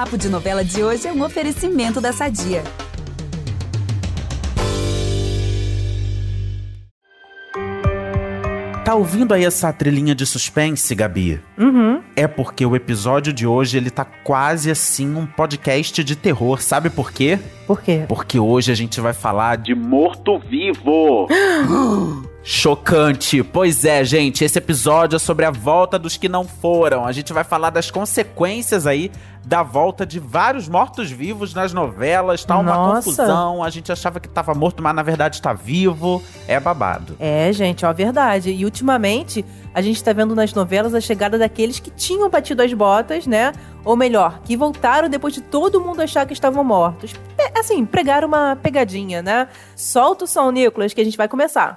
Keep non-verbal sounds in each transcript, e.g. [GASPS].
Papo de Novela de hoje é um oferecimento da Sadia. Tá ouvindo aí essa trilhinha de suspense, Gabi? Uhum. É porque o episódio de hoje ele tá quase assim um podcast de terror. Sabe por quê? Por quê? Porque hoje a gente vai falar de morto-vivo. [GASPS] [GASPS] [GASPS] Chocante. Pois é, gente, esse episódio é sobre a volta dos que não foram. A gente vai falar das consequências aí da volta de vários mortos-vivos nas novelas. Tá uma Nossa. confusão. A gente achava que tava morto, mas na verdade tá vivo. É babado. É, gente, ó, verdade. E ultimamente, a gente tá vendo nas novelas a chegada daqueles que tinham batido as botas, né? Ou melhor, que voltaram depois de todo mundo achar que estavam mortos. É, assim, pregaram uma pegadinha, né? Solta o som, Nicolas, que a gente vai começar.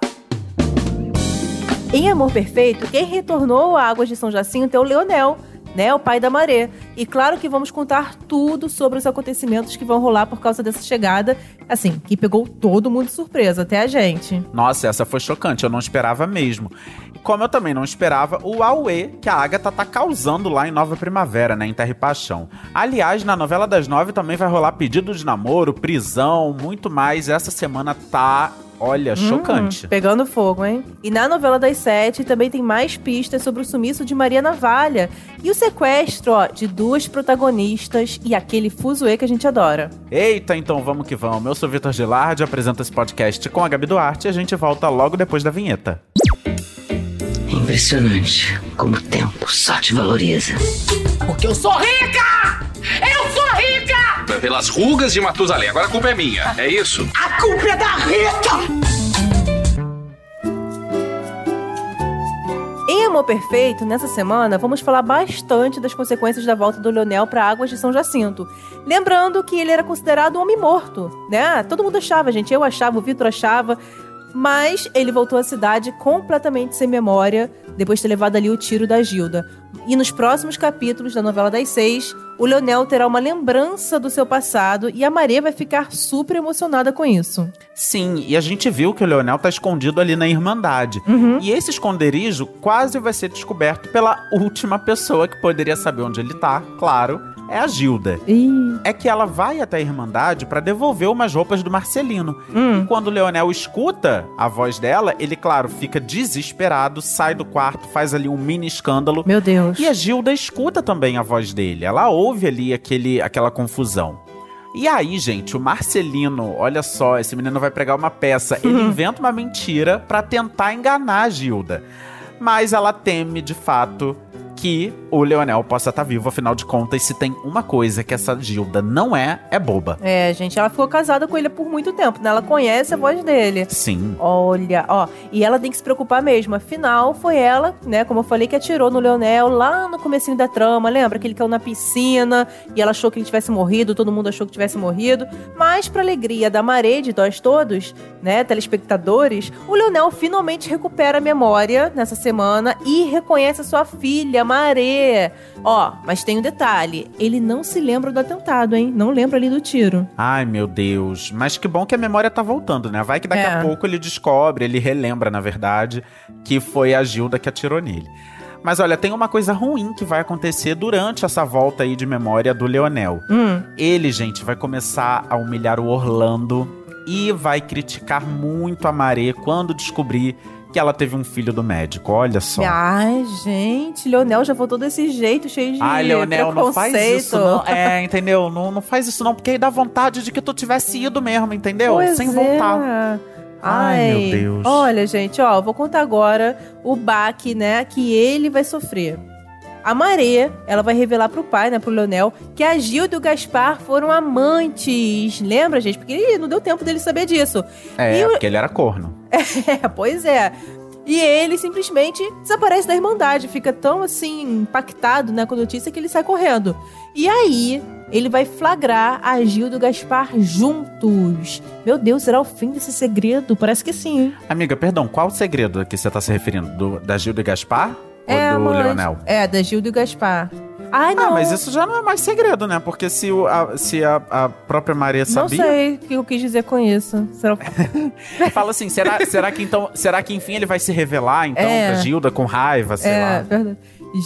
Em Amor Perfeito, quem retornou a Águas de São Jacinto é o Leonel, né? O pai da Maré. E claro que vamos contar tudo sobre os acontecimentos que vão rolar por causa dessa chegada, assim, que pegou todo mundo de surpresa, até a gente. Nossa, essa foi chocante, eu não esperava mesmo. Como eu também não esperava, o Aue que a Agatha tá causando lá em Nova Primavera, né, em Terra e Paixão. Aliás, na novela das nove também vai rolar pedido de namoro, prisão, muito mais. Essa semana tá, olha, chocante. Hum, pegando fogo, hein? E na novela das sete também tem mais pistas sobre o sumiço de Maria Navalha e o sequestro ó, de duas protagonistas e aquele fuzuê que a gente adora. Eita, então vamos que vamos. Eu sou Vitor Gilardi, apresento esse podcast com a Gabi Duarte e a gente volta logo depois da vinheta. Impressionante como o tempo só te valoriza. Porque eu sou rica! Eu sou rica! Pelas rugas de Matusalém. Agora a culpa é minha, é isso? A culpa é da Rita! Em Amor Perfeito, nessa semana, vamos falar bastante das consequências da volta do Leonel para Águas de São Jacinto. Lembrando que ele era considerado um homem morto, né? Todo mundo achava, gente. Eu achava, o Vitor achava. Mas ele voltou à cidade completamente sem memória, depois de ter levado ali o tiro da Gilda. E nos próximos capítulos da novela das seis, o Leonel terá uma lembrança do seu passado e a Maria vai ficar super emocionada com isso. Sim, e a gente viu que o Leonel tá escondido ali na Irmandade. E esse esconderijo quase vai ser descoberto pela última pessoa que poderia saber onde ele tá, claro, é a Gilda. Ih. É que ela vai até a Irmandade pra devolver umas roupas do Marcelino. E quando o Leonel escuta a voz dela, ele, claro, fica desesperado, sai do quarto, faz ali um mini escândalo. Meu Deus. E a Gilda escuta também a voz dele. Ela ouve ali aquele, aquela confusão. E aí, gente, o Marcelino, olha só, esse menino vai pregar uma peça. Ele inventa uma mentira pra tentar enganar a Gilda. Mas ela teme, de fato, que o Leonel possa estar vivo. Afinal de contas, se tem uma coisa que essa Gilda não é, é boba. É, gente, ela ficou casada com ele por muito tempo, né? Ela conhece a voz dele. Sim. Olha, ó, e ela tem que se preocupar mesmo. Afinal, foi ela, né, como eu falei, que atirou no Leonel lá no comecinho da trama. Lembra que ele caiu na piscina e ela achou que ele tivesse morrido, todo mundo achou que tivesse morrido. Mas, pra alegria da Maré, de nós todos, né, telespectadores, o Leonel finalmente recupera a memória nessa semana e reconhece a sua filha, Maré. Ó, mas tem um detalhe: ele não se lembra do atentado, hein? Não lembra ali do tiro. Ai, meu Deus. Mas que bom que a memória tá voltando, né? Vai que daqui É. a pouco ele descobre, ele relembra, na verdade, que foi a Gilda que atirou nele. Mas olha, tem uma coisa ruim que vai acontecer durante essa volta aí de memória do Leonel. Hum. Ele, gente, vai começar a humilhar o Orlando e vai criticar muito a Maré quando descobrir que ela teve um filho do médico. Olha só. Ai, gente, Leonel já voltou desse jeito, cheio de Ai, Leonel, não faz isso, não. É, entendeu? Não, não faz isso, não, porque aí dá vontade de que tu tivesse ido mesmo, entendeu? Pois Sem é. voltar. Ai, meu Deus. Olha, gente, ó, vou contar agora o baque, né, que ele vai sofrer. A Maré, ela vai revelar pro pai, né, pro Leonel, que a Gilda e o Gaspar foram amantes. Lembra, gente? Porque não deu tempo dele saber disso. É, E o- porque ele era corno. [LAUGHS] É, pois é. E ele simplesmente desaparece da Irmandade, fica tão assim impactado né, com a notícia que ele sai correndo. E aí, ele vai flagrar a Gilda e o Gaspar juntos. Meu Deus, será o fim desse segredo? Parece que sim, hein? Amiga, perdão, qual o segredo que você tá se referindo? Do, da Gilda e Gaspar? É, ou do mas- Leonel? É, da Gilda e o Gaspar. Ai, não. Ah, mas isso já não é mais segredo, né? Porque se, o- a, se a, a própria Maria Não sabia. sei o que eu quis dizer com isso. Será... [LAUGHS] Fala assim, será, será que então. Será que enfim ele vai se revelar, então, É. pra Gilda com raiva, sei é, lá? verdade.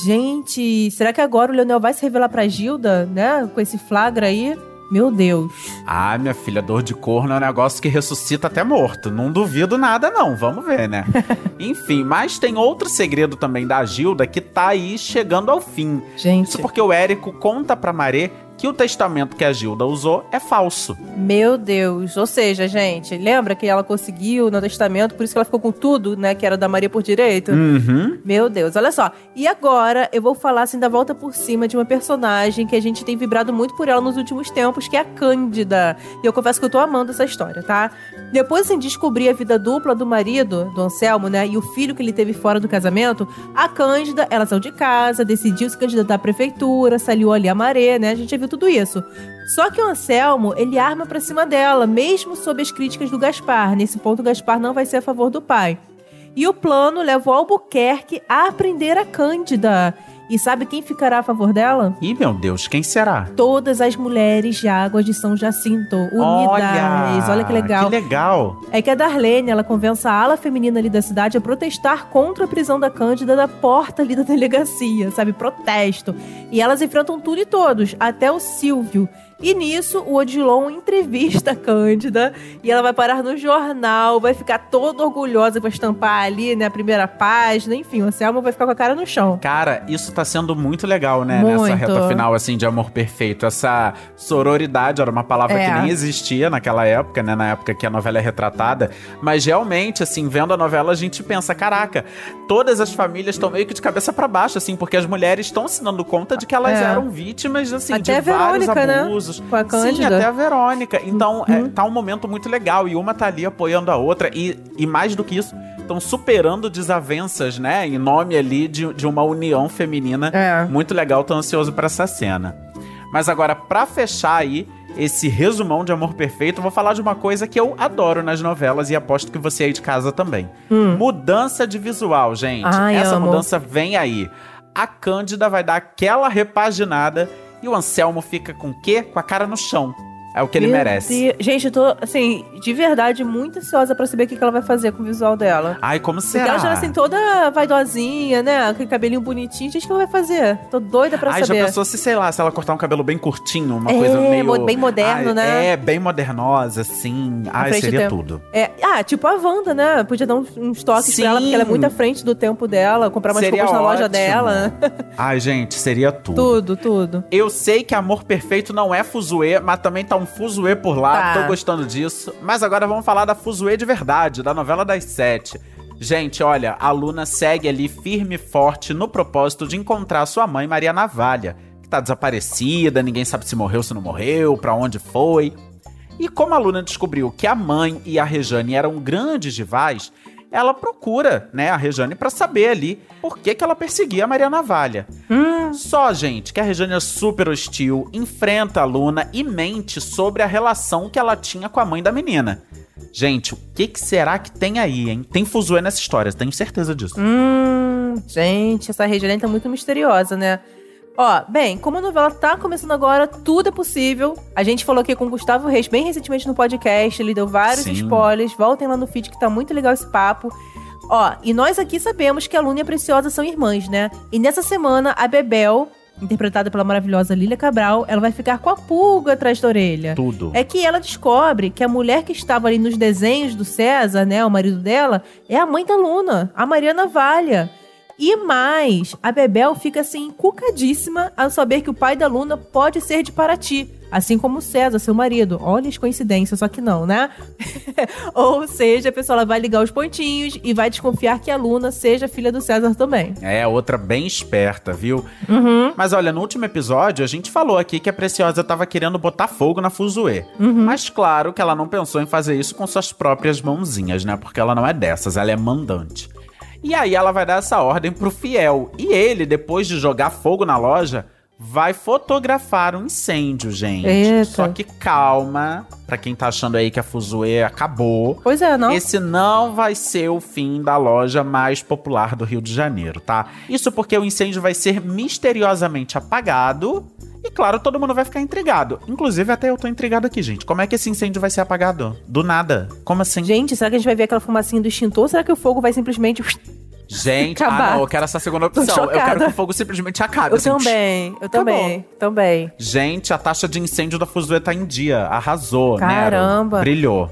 Gente, será que agora o Leonel vai se revelar pra Gilda, né? Com esse flagra aí? Meu Deus. Ah, minha filha, dor de corno é um negócio que ressuscita até morto. Não duvido nada, não. Vamos ver, né? [LAUGHS] Enfim, mas tem outro segredo também da Gilda que tá aí chegando ao fim. Gente. Isso porque o Érico conta pra Maré que o testamento que a Gilda usou é falso. Meu Deus. Ou seja, gente, lembra que ela conseguiu no testamento, por isso que ela ficou com tudo, né? Que era da Maria por direito? Uhum. Meu Deus, olha só. E agora eu vou falar assim da volta por cima de uma personagem que a gente tem vibrado muito por ela nos últimos tempos, que é a Cândida. E eu confesso que eu tô amando essa história, tá? Depois assim, de descobrir a vida dupla do marido, do Anselmo, né? E o filho que ele teve fora do casamento, a Cândida, ela saiu de casa, decidiu se candidatar à prefeitura, saliou ali a Maré, né? A gente já viu tudo isso. Só que o Anselmo, ele arma pra cima dela, mesmo sob as críticas do Gaspar. Nesse ponto, o Gaspar não vai ser a favor do pai. E o plano levou Albuquerque a prender a Cândida. E sabe quem ficará a favor dela? Ih, meu Deus, quem será? Todas as mulheres de Águas de São Jacinto, unidas. Olha, que legal. Que legal. É que a Darlene, ela convence a ala feminina ali da cidade a protestar contra a prisão da Cândida da porta ali da delegacia, sabe? Protesto. E elas enfrentam tudo e todos, até o Silvio. E nisso, o Odilon entrevista a Cândida e ela vai parar no jornal, vai ficar toda orgulhosa, vai estampar ali, né, a primeira página, enfim, o Selma vai ficar com a cara no chão. Cara, isso tá sendo muito legal, né? Muito. Nessa reta final, assim, de amor perfeito. Essa sororidade era uma palavra É. que nem existia naquela época, né? Na época que a novela é retratada. Mas realmente, assim, vendo a novela, a gente pensa, caraca, todas as famílias estão meio que de cabeça pra baixo, assim, porque as mulheres estão se dando conta de que elas É. eram vítimas, assim, Até de vários Verônica, né? Com a Sim, Cândida. até a Verônica. Então, é, tá um momento muito legal. E uma tá ali apoiando a outra. E, e mais do que isso, estão superando desavenças, né? Em nome ali de, de uma união feminina. É. Muito legal, tô ansioso pra essa cena. Mas agora, pra fechar aí esse resumão de Amor Perfeito, eu vou falar de uma coisa que eu adoro nas novelas e aposto que você aí de casa também. Mudança de visual, gente. Hum. Ai, Essa amo. mudança vem aí. A Cândida vai dar aquela repaginada e o Anselmo fica com o quê? Com a cara no chão. É o que ele Meu merece. Deus. Gente, eu tô, assim, de verdade, muito ansiosa pra saber o que que ela vai fazer com o visual dela. Ai, como Porque será? ela já, assim, toda vaidosinha, né? Aquele cabelinho bonitinho. Gente, o que ela vai fazer? Tô doida pra Ai, já saber. pensou se, sei lá, se ela cortar um cabelo bem curtinho, uma É, coisa meio... bem moderno, Ai, né? É, bem modernosa, assim. Ai, seria tudo. É, ah, tipo a Wanda, né? Podia dar uns, toques Sim. pra ela, porque ela é muito à frente do tempo dela, comprar umas Seria roupas na loja ótimo. dela. Ai, gente, seria tudo. tudo, tudo. Eu sei que Amor Perfeito não é fuzuê, mas também tá um fuzuê por lá. Tá. Tô gostando disso. Mas agora vamos falar da fuzuê de verdade, da novela das sete. Gente, olha, a Luna segue ali firme e forte no propósito de encontrar sua mãe, Maria Navalha, que tá desaparecida, ninguém sabe se morreu, se não morreu, pra onde foi. E como a Luna descobriu que a mãe e a Rejane eram grandes rivais, ela procura, né, a Rejane pra saber ali por que, que ela perseguia a Maria Navalha. Só, gente, que a Rejane é super hostil, enfrenta a Luna e mente sobre a relação que ela tinha com a mãe da menina. Gente, o que, que será que tem aí, hein? Tem fuzuê nessa história, tenho certeza disso. Hum, gente, essa região tá muito misteriosa, né? Ó, bem, como a novela tá começando agora, tudo é possível. A gente falou aqui com o Gustavo Reis bem recentemente no podcast, ele deu vários Sim. spoilers. Voltem lá no feed que tá muito legal esse papo. Ó, e nós aqui sabemos que a Luna e a Preciosa são irmãs, né? E nessa semana, a Bebel, interpretada pela maravilhosa Lília Cabral, ela vai ficar com a pulga atrás da orelha. Tudo. É que ela descobre que a mulher que estava ali nos desenhos do César, né, o marido dela, é a mãe da Luna, a Mariana Valha. E mais, a Bebel fica assim, cucadíssima ao saber que o pai da Luna pode ser de Paraty. Assim como o César, seu marido. Olha as coincidências, só que não, né? [LAUGHS] Ou seja, a pessoa vai ligar os pontinhos e vai desconfiar que a Luna seja filha do César também. É, outra bem esperta, viu? Mas olha, no último episódio a gente falou aqui que a Preciosa tava querendo botar fogo na Fuzue. Mas claro que ela não pensou em fazer isso com suas próprias mãozinhas, né? Porque ela não é dessas, ela é mandante. E aí ela vai dar essa ordem pro Fiel. E ele, depois de jogar fogo na loja, vai fotografar um incêndio, gente. Eita. Só que calma, pra quem tá achando aí que a Fuzue acabou. Pois é, não? Esse não vai ser o fim da loja mais popular do Rio de Janeiro, tá? Isso porque o incêndio vai ser misteriosamente apagado. E claro, todo mundo vai ficar intrigado. Inclusive, até eu tô intrigado aqui, gente. Como é que esse incêndio vai ser apagado? Do nada. Como assim? Gente, será que a gente vai ver aquela fumacinha do extintor? Ou será que o fogo vai simplesmente Gente, ah Acabar. não, eu quero essa segunda [LAUGHS] opção. Eu quero que o fogo simplesmente acabe. Eu assim, também, eu também, também. Gente, a taxa de incêndio da Fuzue tá em dia. Arrasou, Caramba. Nero. Brilhou.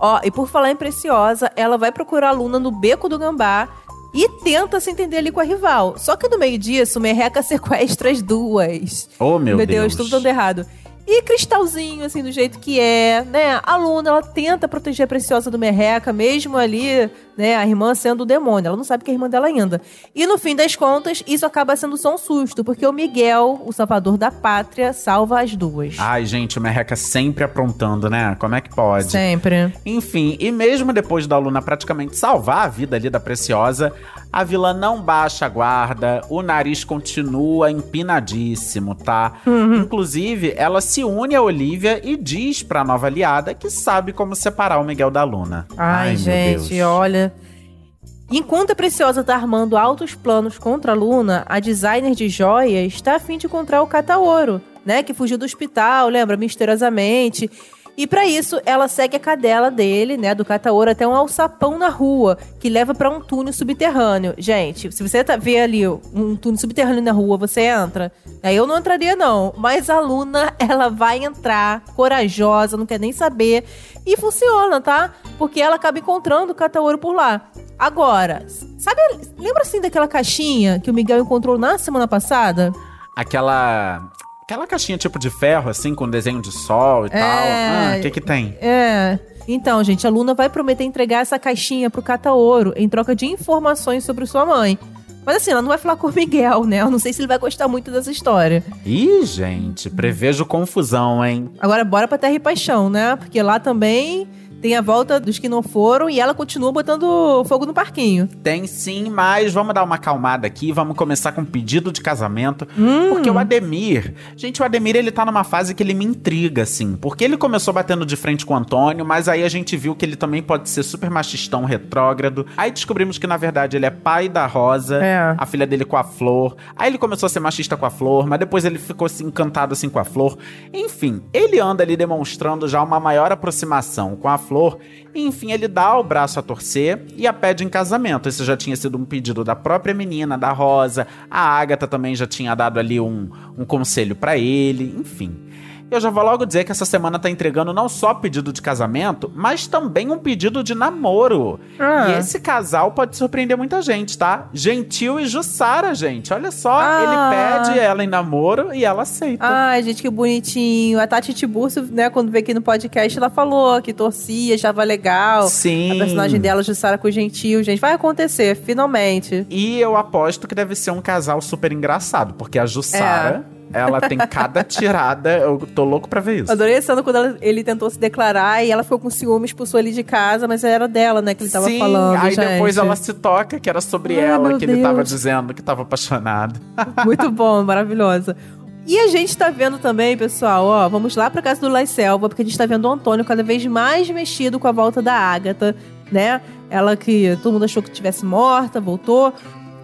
Ó, e por falar em Preciosa, ela vai procurar a Luna no beco do Gambá e tenta se entender ali com a rival. Só que no meio disso, Merreca [LAUGHS] sequestra as duas. Oh, meu, Meu Deus, Deus. tudo dando errado. E Cristalzinho, assim, do jeito que é, né? A Luna, ela tenta proteger a Preciosa do Merreca, mesmo ali, né? A irmã sendo o demônio. Ela não sabe que é irmã dela ainda. E no fim das contas, isso acaba sendo só um susto, porque o Miguel, o salvador da pátria, salva as duas. Ai, gente, o Merreca sempre aprontando, né? Como é que pode? Sempre. Enfim, e mesmo depois da Luna praticamente salvar a vida ali da Preciosa, a vilã não baixa a guarda, o nariz continua empinadíssimo, tá? Inclusive, ela se une a Olivia e diz pra nova aliada que sabe como separar o Miguel da Luna. Ai, meu gente, olha. Enquanto a Preciosa tá armando altos planos contra a Luna, a designer de joias está a fim de encontrar o Cataoro, né? Que fugiu do hospital, lembra? Misteriosamente. E pra isso, ela segue a cadela dele, né, do Cataoro, até um alçapão na rua, que leva pra um túnel subterrâneo. Gente, se você tá, vê ali um túnel subterrâneo na rua, você entra. Aí eu não entraria, não. Mas a Luna, [LAUGHS] ela vai entrar, corajosa, não quer nem saber. E funciona, tá? Porque ela acaba encontrando o Cataoro por lá. Agora, sabe, lembra assim daquela caixinha que o Miguel encontrou na semana passada? Aquela. Aquela caixinha tipo de ferro, assim, com desenho de sol e É. tal. Ah, o que que tem? É. Então, gente, a Luna vai prometer entregar essa caixinha pro Cataoro em troca de informações sobre sua mãe. Mas assim, ela não vai falar com o Miguel, né? Eu não sei se ele vai gostar muito dessa história. Ih, gente, prevejo confusão, hein? Agora, bora pra Terra e Paixão, né? Porque lá também tem a volta dos que não foram e ela continua botando fogo no parquinho. Tem sim, mas vamos dar uma acalmada aqui. Vamos começar com um pedido de casamento. Hum. Porque o Ademir. Gente, o Ademir ele tá numa fase que ele me intriga, assim. Porque ele começou batendo de frente com o Antônio, mas aí a gente viu que ele também pode ser super machistão, retrógrado. Aí descobrimos que na verdade ele é pai da Rosa, É. a filha dele com a Flor. Aí ele começou a ser machista com a Flor, mas depois ele ficou assim, encantado assim com a Flor. Enfim, ele anda ali demonstrando já uma maior aproximação com a Flor. Enfim, ele dá o braço a torcer e a pede em casamento. Esse já tinha sido um pedido da própria menina, da Rosa. A Agatha também já tinha dado ali um, um conselho pra ele. Enfim. Eu já vou logo dizer que essa semana tá entregando não só pedido de casamento, mas também um pedido de namoro. Ah. E esse casal pode surpreender muita gente, tá? Gentil e Jussara, gente. Olha só, Ah. ele pede ela em namoro e ela aceita. Ai, gente, que bonitinho. A Tati Tiburcio, né, quando veio aqui no podcast, ela falou que torcia, achava legal. Sim. A personagem dela, Jussara com Gentil, gente, vai acontecer, finalmente. E eu aposto que deve ser um casal super engraçado, porque a Jussara, ela tem cada tirada. Eu tô louco pra ver isso. Adorei a cena quando ela- ele tentou se declarar e ela ficou com ciúme, expulsou ele de casa, mas era dela, né, que ele tava Sim, falando, aí gente. depois ela se toca que era sobre Ai, ela que ele tava Deus. dizendo que tava apaixonado. [LAUGHS] Muito bom, maravilhosa. E a gente tá vendo também, pessoal, ó, vamos lá pra casa do Lai Selva, porque a gente tá vendo o Antônio cada vez mais mexido com a volta da Ágata, né? Ela que todo mundo achou que tivesse morta, voltou.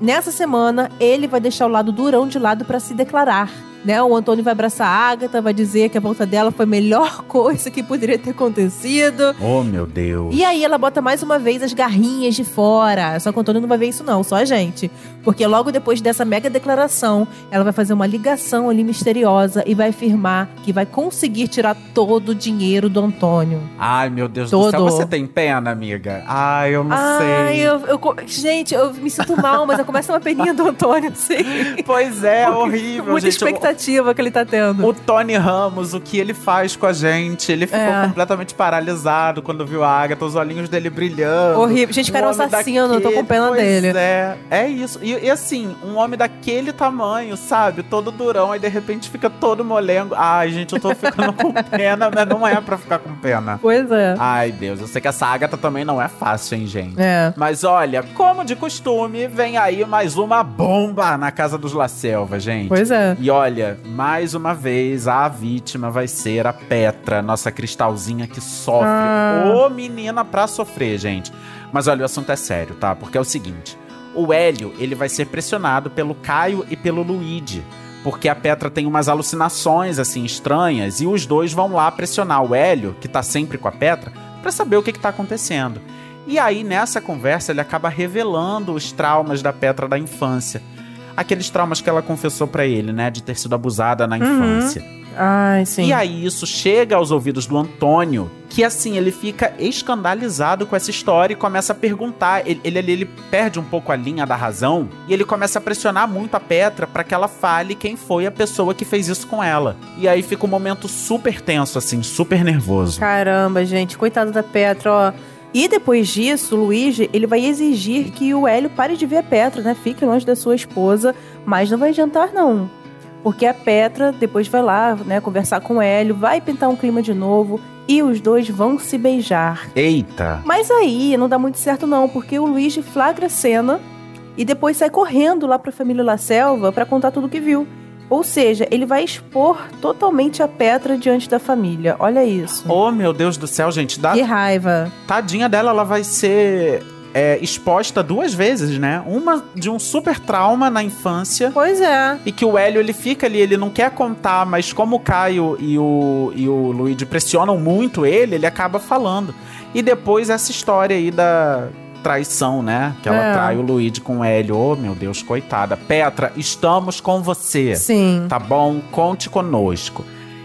Nessa semana, ele vai deixar o lado durão de lado pra se declarar. Né? O Antônio vai abraçar a Agatha, vai dizer que a volta dela foi a melhor [LAUGHS] coisa que poderia ter acontecido. Oh, meu Deus. E aí ela bota mais uma vez as garrinhas de fora. Só que o Antônio não vai ver isso não, só a gente. Porque logo depois dessa mega declaração, ela vai fazer uma ligação ali misteriosa e vai afirmar que vai conseguir tirar todo o dinheiro do Antônio. Ai, meu Deus do Todo. céu. Você tem pena, amiga? Ai, eu não Ai, sei. eu, eu co- gente, eu me sinto mal, mas eu começo uma peninha do Antônio, assim. Pois é, [LAUGHS] horrível, Muita gente. Eu- expectativa. Expectativa que ele tá tendo. O Tony Ramos, o que ele faz com a gente? Ele ficou É. completamente paralisado quando viu a Agatha, os olhinhos dele brilhando. Horrível. Gente, cara, é um assassino, eu tô com daquele- pena pois dele. É, é isso. E, e assim, um homem daquele tamanho, sabe? Todo durão, aí de repente fica todo molengo. Ai, gente, eu tô ficando com [LAUGHS] pena, mas não é pra ficar com pena. Pois é. Ai, Deus, eu sei que essa Agatha também não é fácil, hein, gente? É. Mas olha, como de costume, vem aí mais uma bomba na casa dos La Selva, gente. Pois é. E olha, mais uma vez, a vítima vai ser a Petra, nossa cristalzinha que sofre. Ah. Ô menina pra sofrer, gente. Mas olha, o assunto é sério, tá? Porque é o seguinte: o Hélio, ele vai ser pressionado pelo Caio e pelo Luigi. Porque a Petra tem umas alucinações, assim, estranhas, e os dois vão lá pressionar o Hélio, que tá sempre com a Petra, pra saber o que, que tá acontecendo. E aí, nessa conversa, ele acaba revelando os traumas da Petra da infância. Aqueles traumas que ela confessou pra ele, né? De ter sido abusada na infância. Ai, sim. E aí isso chega aos ouvidos do Antônio, que assim, ele fica escandalizado com essa história e começa a perguntar. Ele, ele, ele perde um pouco a linha da razão e ele começa a pressionar muito a Petra pra que ela fale quem foi a pessoa que fez isso com ela. E aí fica um momento super tenso, assim, super nervoso. Caramba, gente, coitado da Petra, ó. E depois disso, o Luigi, ele vai exigir que o Hélio pare de ver a Petra, né? Fique longe da sua esposa, mas não vai adiantar, não. Porque a Petra depois vai lá, né, conversar com o Hélio, vai pintar um clima de novo e os dois vão se beijar. Eita! Mas aí não dá muito certo, não, porque o Luigi flagra a cena e depois sai correndo lá pra família La Selva pra contar tudo o que viu. Ou seja, ele vai expor totalmente a Petra diante da família. Olha isso. Oh, meu Deus do céu, gente. Dá Que raiva. tadinha dela, ela vai ser é, exposta duas vezes, né? Uma de um super trauma na infância. Pois é. E que o Hélio, ele fica ali, ele não quer contar, mas como o Caio e o, e o Luigi pressionam muito ele, ele acaba falando. E depois essa história aí da traição, né? Que ela É. trai o Luigi com o Hélio. Oh, meu Deus, coitada. Petra, estamos com você. Sim. Tá bom? Conte conosco.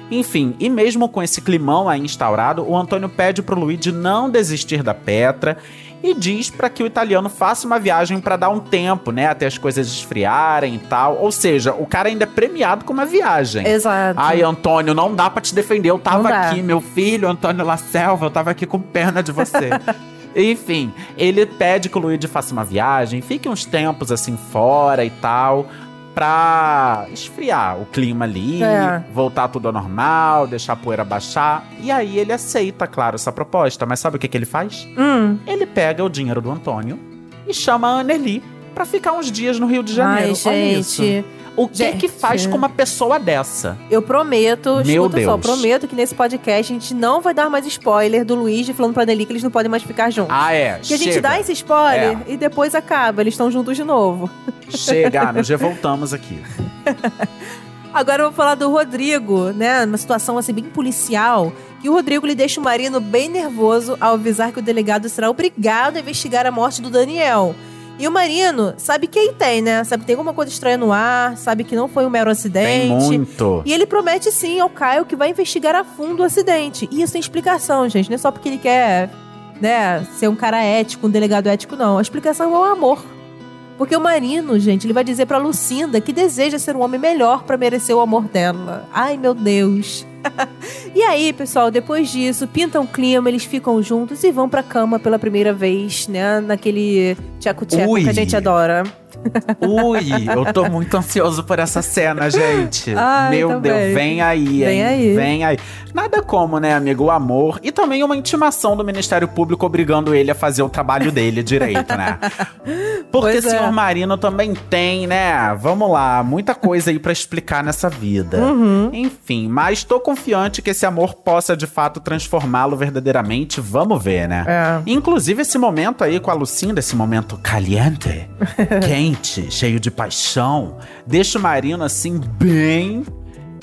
Enfim, e mesmo com esse climão aí instaurado, o Antônio pede pro Luigi não desistir da Petra e diz pra que o italiano faça uma viagem pra dar um tempo, né, até as coisas esfriarem e tal. Ou seja, o cara ainda é premiado com uma viagem. Exato. Ai, Antônio, não dá pra te defender. Eu tava aqui, meu filho, Antônio La Selva, eu tava aqui com pena de você. [LAUGHS] Enfim, ele pede que o Luigi faça uma viagem, fique uns tempos assim fora e tal, pra esfriar o clima ali, É. voltar tudo ao normal, deixar a poeira baixar. E aí ele aceita, claro, essa proposta. Mas sabe o que, que ele faz? Hum. Ele pega o dinheiro do Antônio e chama a Anneli pra ficar uns dias no Rio de Janeiro. Ai, Olha isso. gente. O que Gente. que faz com uma pessoa dessa? Eu prometo, Meu escuta só, Deus. prometo que nesse podcast a gente não vai dar mais spoiler do Luigi falando pra Nelly que eles não podem mais ficar juntos. Ah, é. que a gente dá esse spoiler É. e depois acaba, eles estão juntos de novo. Chega, [LAUGHS] nós já voltamos aqui. Agora eu vou falar do Rodrigo, né? Uma situação assim bem policial. E o Rodrigo ele deixa o Marino bem nervoso ao avisar que o delegado será obrigado a investigar a morte do Daniel. E o Marino sabe que aí tem, né? Sabe que tem alguma coisa estranha no ar, sabe que não foi um mero Tem acidente. muito. E ele promete sim ao Caio que vai investigar a fundo o acidente. E isso tem explicação, gente. Não é só porque ele quer, né, ser um cara ético, um delegado ético, não. A explicação é o amor. Porque o Marino, gente, ele vai dizer pra Lucinda que deseja ser um homem melhor pra merecer o amor dela. Ai, meu Deus. [LAUGHS] e aí, pessoal, depois disso, pintam o clima, eles ficam juntos e vão pra cama pela primeira vez, né? Naquele tcheco-tcheco Ui. que a gente adora. Ui, eu tô muito ansioso por essa cena, gente. [LAUGHS] Ai, Meu também. Deus, vem aí, Vem hein? aí. Vem aí. Nada como, né, amigo, o amor e também uma intimação do Ministério Público obrigando ele a fazer o trabalho dele direito, né? [LAUGHS] Porque o é. senhor Marino também tem, né? Vamos lá, muita coisa aí pra explicar nessa vida. Uhum. Enfim, mas tô confiante que esse amor possa de fato transformá-lo verdadeiramente. Vamos ver, né? É. Inclusive, esse momento aí com a Lucinda, esse momento caliente, [LAUGHS] quente, cheio de paixão, deixa o Marino assim, bem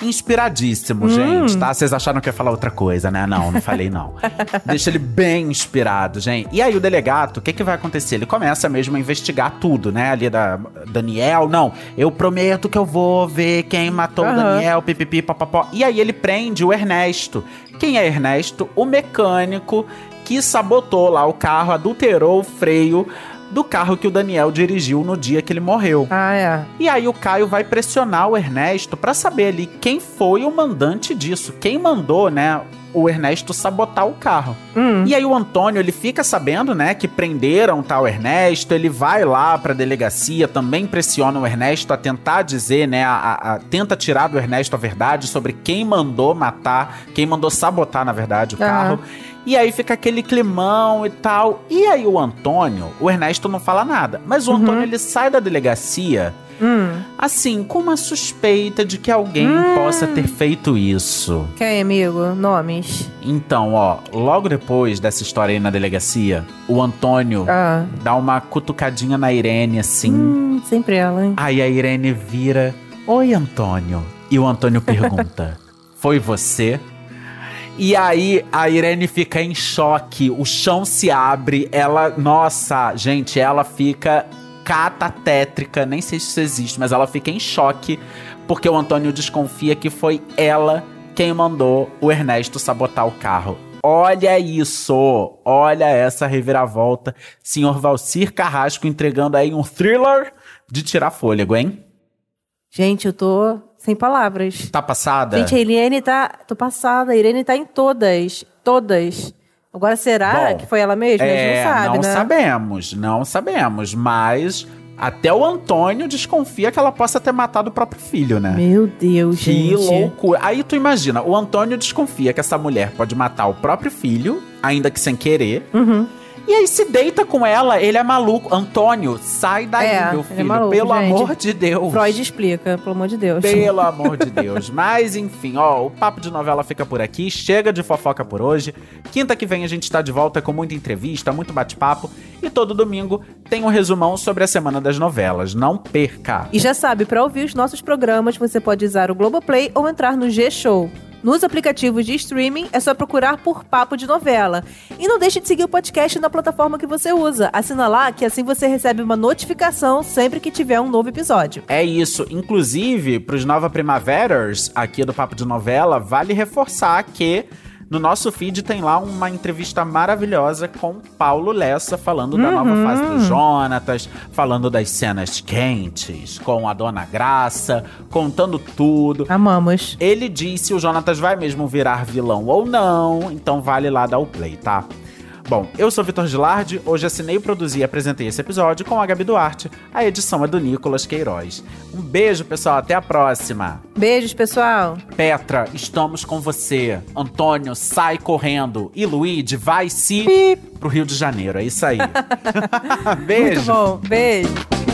inspiradíssimo, gente, tá? Vocês acharam que ia falar outra coisa, né? Não, não falei não. [LAUGHS] Deixa ele bem inspirado, gente. E aí o delegato, o que que vai acontecer? Ele começa mesmo a investigar tudo, né? Ali da Daniel, não, eu prometo que eu vou ver quem matou o Aham. Daniel, pipipi, papapó. E aí ele prende o Ernesto. Quem é Ernesto? O mecânico que sabotou lá o carro, adulterou o freio do carro que o Daniel dirigiu no dia que ele morreu. Ah, é. E aí o Caio vai pressionar o Ernesto pra saber ali quem foi o mandante disso, quem mandou, né, o Ernesto sabotar o carro. Hum. E aí o Antônio, ele fica sabendo, né, que prenderam tal Ernesto, ele vai lá pra delegacia, também pressiona o Ernesto a tentar dizer, né, a, a- a- tenta tirar do Ernesto a verdade sobre quem mandou matar, quem mandou sabotar, na verdade, o carro. E aí fica aquele climão e tal. E aí o Antônio, o Ernesto não fala nada, mas o Antônio ele sai da delegacia Hum. assim, com uma suspeita de que alguém possa ter feito isso. Quem, amigo? Nomes. Então, ó, logo depois dessa história aí na delegacia, o Antônio Ah. dá uma cutucadinha na Irene assim. Hum, sempre ela, hein? Aí a Irene vira: Oi, Antônio. E o Antônio pergunta: [LAUGHS] Foi você? E aí a Irene fica em choque, o chão se abre, ela, nossa, gente, ela fica catatétrica, nem sei se isso existe, mas ela fica em choque porque o Antônio desconfia que foi ela quem mandou o Ernesto sabotar o carro. Olha isso! Olha essa reviravolta. Senhor Valcir Carrasco entregando aí um thriller de tirar fôlego, hein? Gente, eu tô sem palavras. Tá passada? Gente, a Irene tá. Tô passada. A Irene tá em todas. Todas. Agora, será Bom, que foi ela mesma? a gente é, não sabe, não né? sabemos, não sabemos, mas até o Antônio desconfia que ela possa ter matado o próprio filho, né? Meu Deus, Que gente. loucura. Aí tu imagina, o Antônio desconfia que essa mulher pode matar o próprio filho, ainda que sem querer. Uhum. E aí se deita com ela, ele é maluco. Antônio, sai daí, É, meu é filho. maluco, pelo gente. amor de Deus. Freud explica, pelo amor de Deus. Pelo [LAUGHS] amor de Deus. Mas enfim, ó, o papo de novela fica por aqui. Chega de fofoca por hoje. Quinta que vem a gente tá de volta com muita entrevista, muito bate-papo. E todo domingo tem um resumão sobre a semana das novelas. Não perca! E já sabe, para ouvir os nossos programas, você pode usar o Globoplay ou entrar no G-Show. Nos aplicativos de streaming é só procurar por Papo de Novela. E não deixe de seguir o podcast na plataforma que você usa. Assina lá que assim você recebe uma notificação sempre que tiver um novo episódio. É isso. Inclusive, pros Nova Primaveras aqui do Papo de Novela, vale reforçar que no nosso feed tem lá uma entrevista maravilhosa com Paulo Lessa, falando da nova fase do Jonatas, falando das cenas quentes, com a Dona Graça, contando tudo. Amamos. Ele diz se o Jonatas vai mesmo virar vilão ou não, então vale lá dar o play, tá? Bom, eu sou Vitor Gilardi, hoje assinei, produzi e apresentei esse episódio com a Gabi Duarte, a edição é do Nicolas Queiroz. Um beijo, pessoal, até a próxima! Beijos, pessoal. Petra, estamos com você. Antônio, sai correndo. E Luigi, vai se pro Rio de Janeiro, é isso aí. [LAUGHS] Muito Beijo! bom. Beijo.